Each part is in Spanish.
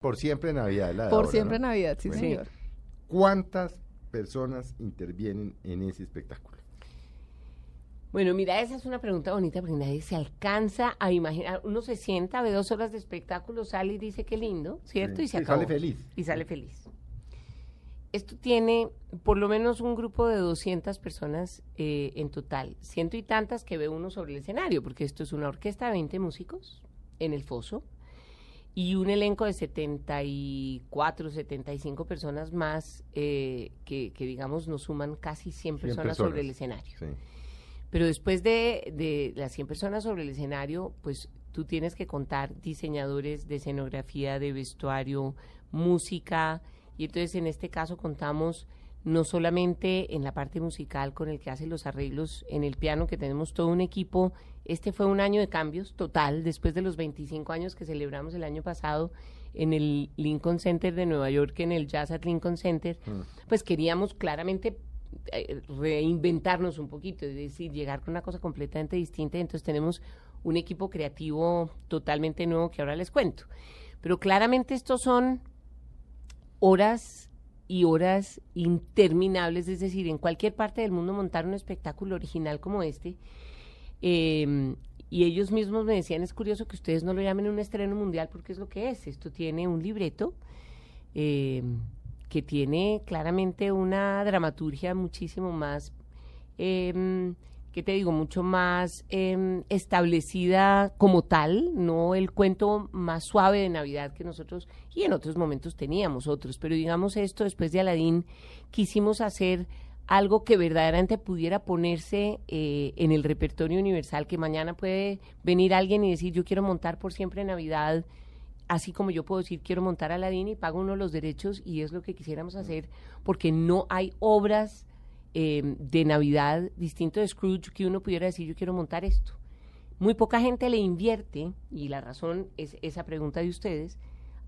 Por siempre Navidad. La Por siempre Navidad, sí, Bueno. señor. ¿Cuántas personas intervienen en ese espectáculo? Bueno, mira, esa es una pregunta bonita porque nadie se alcanza a imaginar. Uno se sienta, ve dos horas de espectáculo, sale y dice qué lindo, ¿cierto? Sí, y se acabó. sale feliz. Y sale feliz. Esto tiene por lo menos un grupo de 200 personas eh, en total. Ciento y tantas que ve uno sobre el escenario, porque esto es una orquesta de 20 músicos en el foso y un elenco de 74, 75 personas más eh, que, que, digamos, nos suman casi 100 100 personas, sobre el escenario. Sí. Pero después de, de las 100 personas sobre el escenario, pues tú tienes que contar diseñadores de escenografía, de vestuario, música, y entonces en este caso contamos no solamente en la parte musical con el que hace los arreglos en el piano, que tenemos todo un equipo. Este fue un año de cambios total, después de los 25 años que celebramos el año pasado en el Lincoln Center de Nueva York, en el Jazz at Lincoln Center, pues queríamos claramente eh, reinventarnos un poquito, es decir, llegar con una cosa completamente distinta. Entonces tenemos un equipo creativo totalmente nuevo que ahora les cuento. Pero claramente estos son horas y horas interminables, es decir, en cualquier parte del mundo montar un espectáculo original como este. eh, y ellos mismos me decían, es curioso que ustedes no lo llamen un estreno mundial porque es lo que es. Esto tiene un libreto eh, que tiene claramente una dramaturgia muchísimo más, eh, ¿qué te digo? Mucho más eh, establecida como tal, no el cuento más suave de Navidad que nosotros y en otros momentos teníamos otros, pero digamos esto, después de Aladín quisimos hacer algo que verdaderamente pudiera ponerse eh, en el repertorio universal, que mañana puede venir alguien y decir, yo quiero montar por siempre Navidad, así como yo puedo decir, quiero montar Aladín y pago uno los derechos, y es lo que quisiéramos hacer, porque no hay obras eh, de Navidad distinto de Scrooge que uno pudiera decir, yo quiero montar esto. Muy poca gente le invierte, y la razón es esa pregunta de ustedes,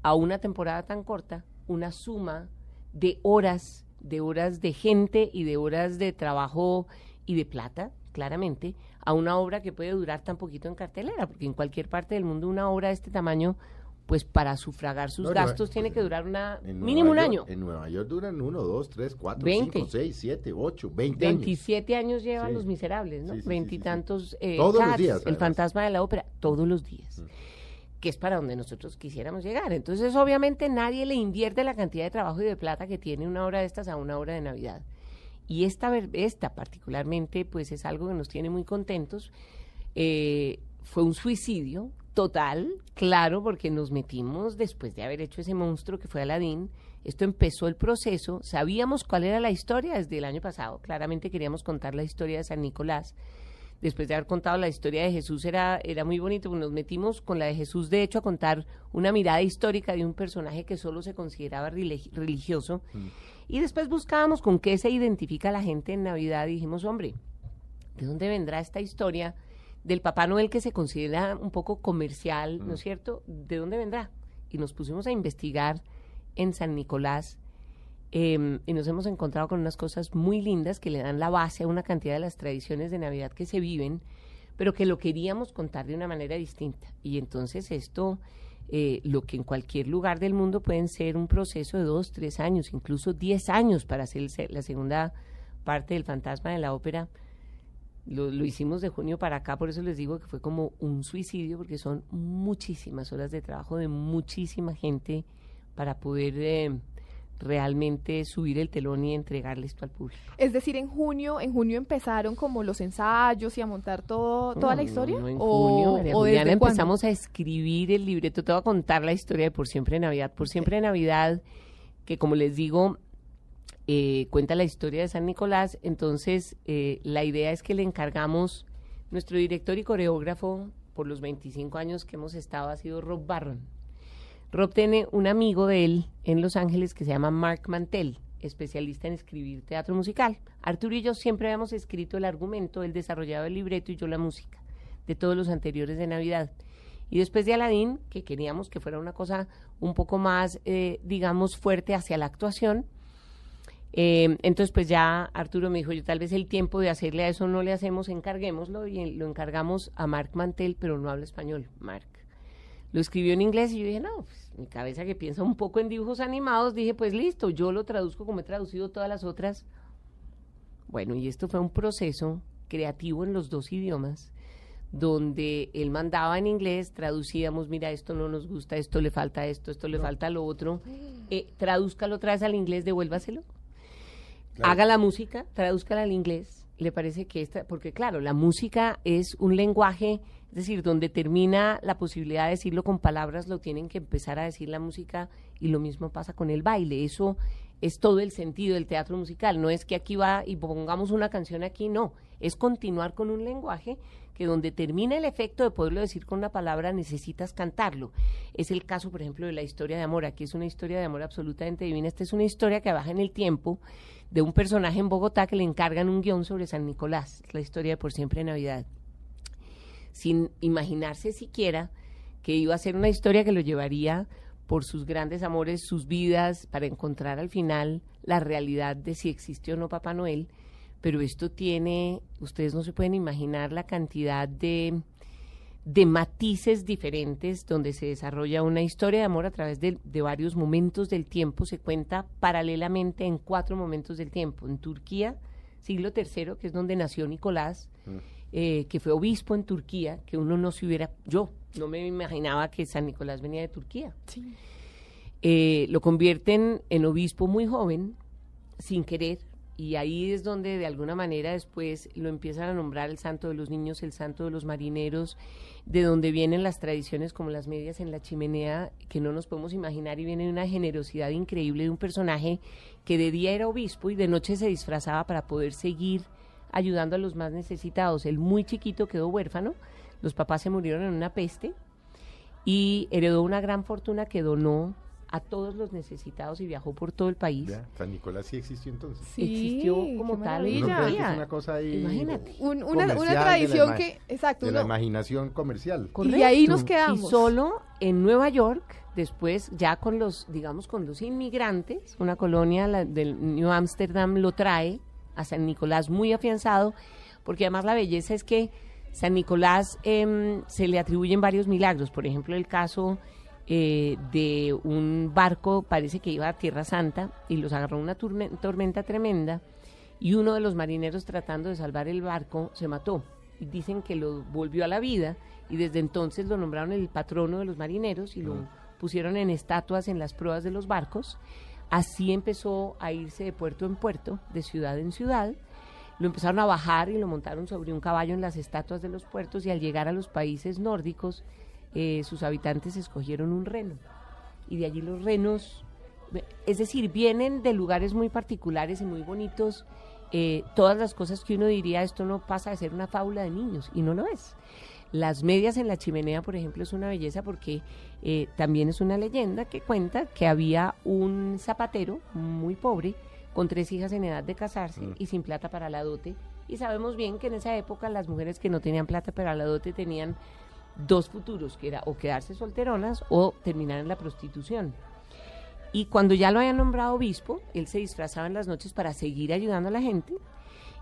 a una temporada tan corta, una suma de horas, de horas de gente y de horas de trabajo y de plata, claramente, a una obra que puede durar tan poquito en cartelera, porque en cualquier parte del mundo una obra de este tamaño, pues para sufragar sus No, gastos pues, tiene que en- durar una mínimo un año. En Nueva York duran 1, 2, 3, 4, 20. 5, 6, 7, 8, 20 años. 27 años llevan Sí. los miserables, ¿no? Veintitantos. sí, sí. eh, Todos los días, El fantasma de la ópera, todos los días. Que es para donde nosotros quisiéramos llegar. Entonces, obviamente, nadie le invierte la cantidad de trabajo y de plata que tiene una hora de estas a una hora de Navidad. Y esta, esta particularmente, pues es algo que nos tiene muy contentos. Eh, fue un suicidio total, claro, porque nos metimos después de haber hecho ese monstruo que fue Aladín. Esto empezó el proceso, sabíamos cuál era la historia desde el año pasado, claramente queríamos contar la historia de San Nicolás. Después de haber contado la historia de Jesús era, era muy bonito, nos metimos con la de Jesús, de hecho, a contar una mirada histórica de un personaje que solo se consideraba religi- religioso. Y después buscábamos con qué se identifica la gente en Navidad y dijimos, hombre, ¿de dónde vendrá esta historia del Papá Noel que se considera un poco comercial, ¿no es cierto? ¿De dónde vendrá? Y nos pusimos a investigar en San Nicolás eh, y nos hemos encontrado con unas cosas muy lindas que le dan la base a una cantidad de las tradiciones de Navidad que se viven, pero que lo queríamos contar de una manera distinta. Y entonces esto, eh, lo que en cualquier lugar del mundo pueden ser un proceso de dos, tres años, incluso diez años para hacer la segunda parte del fantasma de la ópera, lo, lo hicimos de junio para acá, por eso les digo que fue como un suicidio, porque son muchísimas horas de trabajo de muchísima gente para poder eh, realmente subir el telón y entregarle esto al público. Es decir, en junio, en junio empezaron como los ensayos y a montar todo, toda la historia. no, en ¿O- junio, o desde empezamos a escribir el libreto. Te voy a contar la historia de Por Siempre Navidad. Por Siempre Navidad, que como les digo, eh, cuenta la historia de San Nicolás. Entonces, eh, la idea es que le encargamos, nuestro director y coreógrafo por los 25 años que hemos estado ha sido Rob Barron. Rob tiene un amigo de él en Los Ángeles que se llama Mark Mantel, especialista en escribir teatro musical. Arturo y yo siempre habíamos escrito el argumento, él desarrollaba el libreto y yo la música de todos los anteriores de Navidad. Y después de Aladín, que queríamos que fuera una cosa un poco más, eh, digamos, fuerte hacia la actuación, eh, entonces, pues ya Arturo me dijo, yo tal vez el tiempo de hacerle a eso no le hacemos, encarguémoslo y lo encargamos a Marc Mantel, pero no habla español, Marc. Lo escribió en inglés y yo dije, no, pues, mi cabeza que piensa un poco en dibujos animados, dije, pues listo, yo lo traduzco como he traducido todas las otras. Bueno, y esto fue un proceso creativo en los dos idiomas, donde él mandaba en inglés, traducíamos, mira, esto no nos gusta, esto le falta esto, esto le falta lo otro, eh, tradúzcalo otra vez al inglés, devuélvaselo, haga la música, tradúzcala al inglés, le parece que esta, porque claro, la música es un lenguaje, es decir, donde termina la posibilidad de decirlo con palabras, lo tienen que empezar a decir la música y lo mismo pasa con el baile, eso es todo el sentido del teatro musical, no es que aquí va y pongamos una canción aquí, no, es continuar con un lenguaje que donde termina el efecto de poderlo decir con una palabra necesitas cantarlo. Es el caso, por ejemplo, de la historia de amor. Aquí es una historia de amor absolutamente divina. Esta es una historia que baja en el tiempo de un personaje en Bogotá que le encargan un guion sobre San Nicolás, la historia de Por Siempre Navidad, sin imaginarse siquiera que iba a ser una historia que lo llevaría por sus grandes amores, sus vidas, para encontrar al final la realidad de si existió o no Papá Noel pero esto tiene, ustedes no se pueden imaginar la cantidad de, de matices diferentes donde se desarrolla una historia de amor a través de, varios momentos del tiempo, se cuenta paralelamente en cuatro momentos del tiempo. En Turquía, siglo III, que es donde nació Nicolás, mm. eh, que fue obispo en Turquía, que uno no se hubiera, yo no me imaginaba que San Nicolás venía de Turquía. Eh, lo convierten en obispo muy joven, sin querer, y ahí es donde de alguna manera después lo empiezan a nombrar el santo de los niños, el santo de los marineros, de donde vienen las tradiciones como las medias en la chimenea, que no nos podemos imaginar, y viene una generosidad increíble de un personaje que de día era obispo y de noche se disfrazaba para poder seguir ayudando a los más necesitados. El muy chiquito quedó huérfano, los papás se murieron en una peste y heredó una gran fortuna que donó a todos los necesitados y viajó por todo el país. San Nicolás sí existió entonces. Sí, existió como tal. Es una cosa ahí Imagínate. una, tradición que, exacto. De la imaginación comercial. Y ahí nos quedamos. Y solo en Nueva York, después ya con los, digamos, con los inmigrantes, una colonia del New Amsterdam lo trae a San Nicolás muy afianzado, porque además la belleza es que San Nicolás em, se le atribuyen varios milagros. Por ejemplo, el caso eh, de un barco, parece que iba a Tierra Santa, y los agarró una tormenta tremenda, y uno de los marineros tratando de salvar el barco se mató. Y dicen que lo volvió a la vida, y desde entonces lo nombraron el patrono de los marineros y lo ah. pusieron en estatuas en las pruebas de los barcos. Así empezó a irse de puerto en puerto, de ciudad en ciudad. Lo empezaron a bajar y lo montaron sobre un caballo en las estatuas de los puertos y al llegar a los países nórdicos eh, sus habitantes escogieron un reno. Y de allí los renos, es decir, vienen de lugares muy particulares y muy bonitos. Eh, todas las cosas que uno diría, esto no pasa de ser una fábula de niños, y no lo es. Las medias en la chimenea, por ejemplo, es una belleza porque eh, también es una leyenda que cuenta que había un zapatero muy pobre con tres hijas en edad de casarse mm. y sin plata para la dote. Y sabemos bien que en esa época las mujeres que no tenían plata para la dote tenían dos futuros, que era o quedarse solteronas o terminar en la prostitución. Y cuando ya lo habían nombrado obispo, él se disfrazaba en las noches para seguir ayudando a la gente.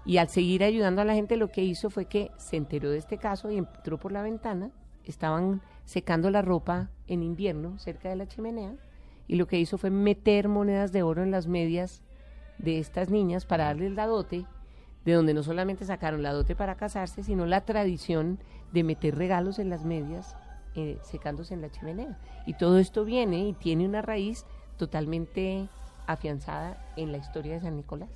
Y al seguir ayudando a la gente, lo que hizo fue que se enteró de este caso y entró por la ventana. Estaban secando la ropa en invierno cerca de la chimenea. Y lo que hizo fue meter monedas de oro en las medias de estas niñas para darles la dote de donde no solamente sacaron la dote para casarse, sino la tradición de meter regalos en las medias eh, secándose en la chimenea. Y todo esto viene y tiene una raíz totalmente afianzada en la historia de San Nicolás.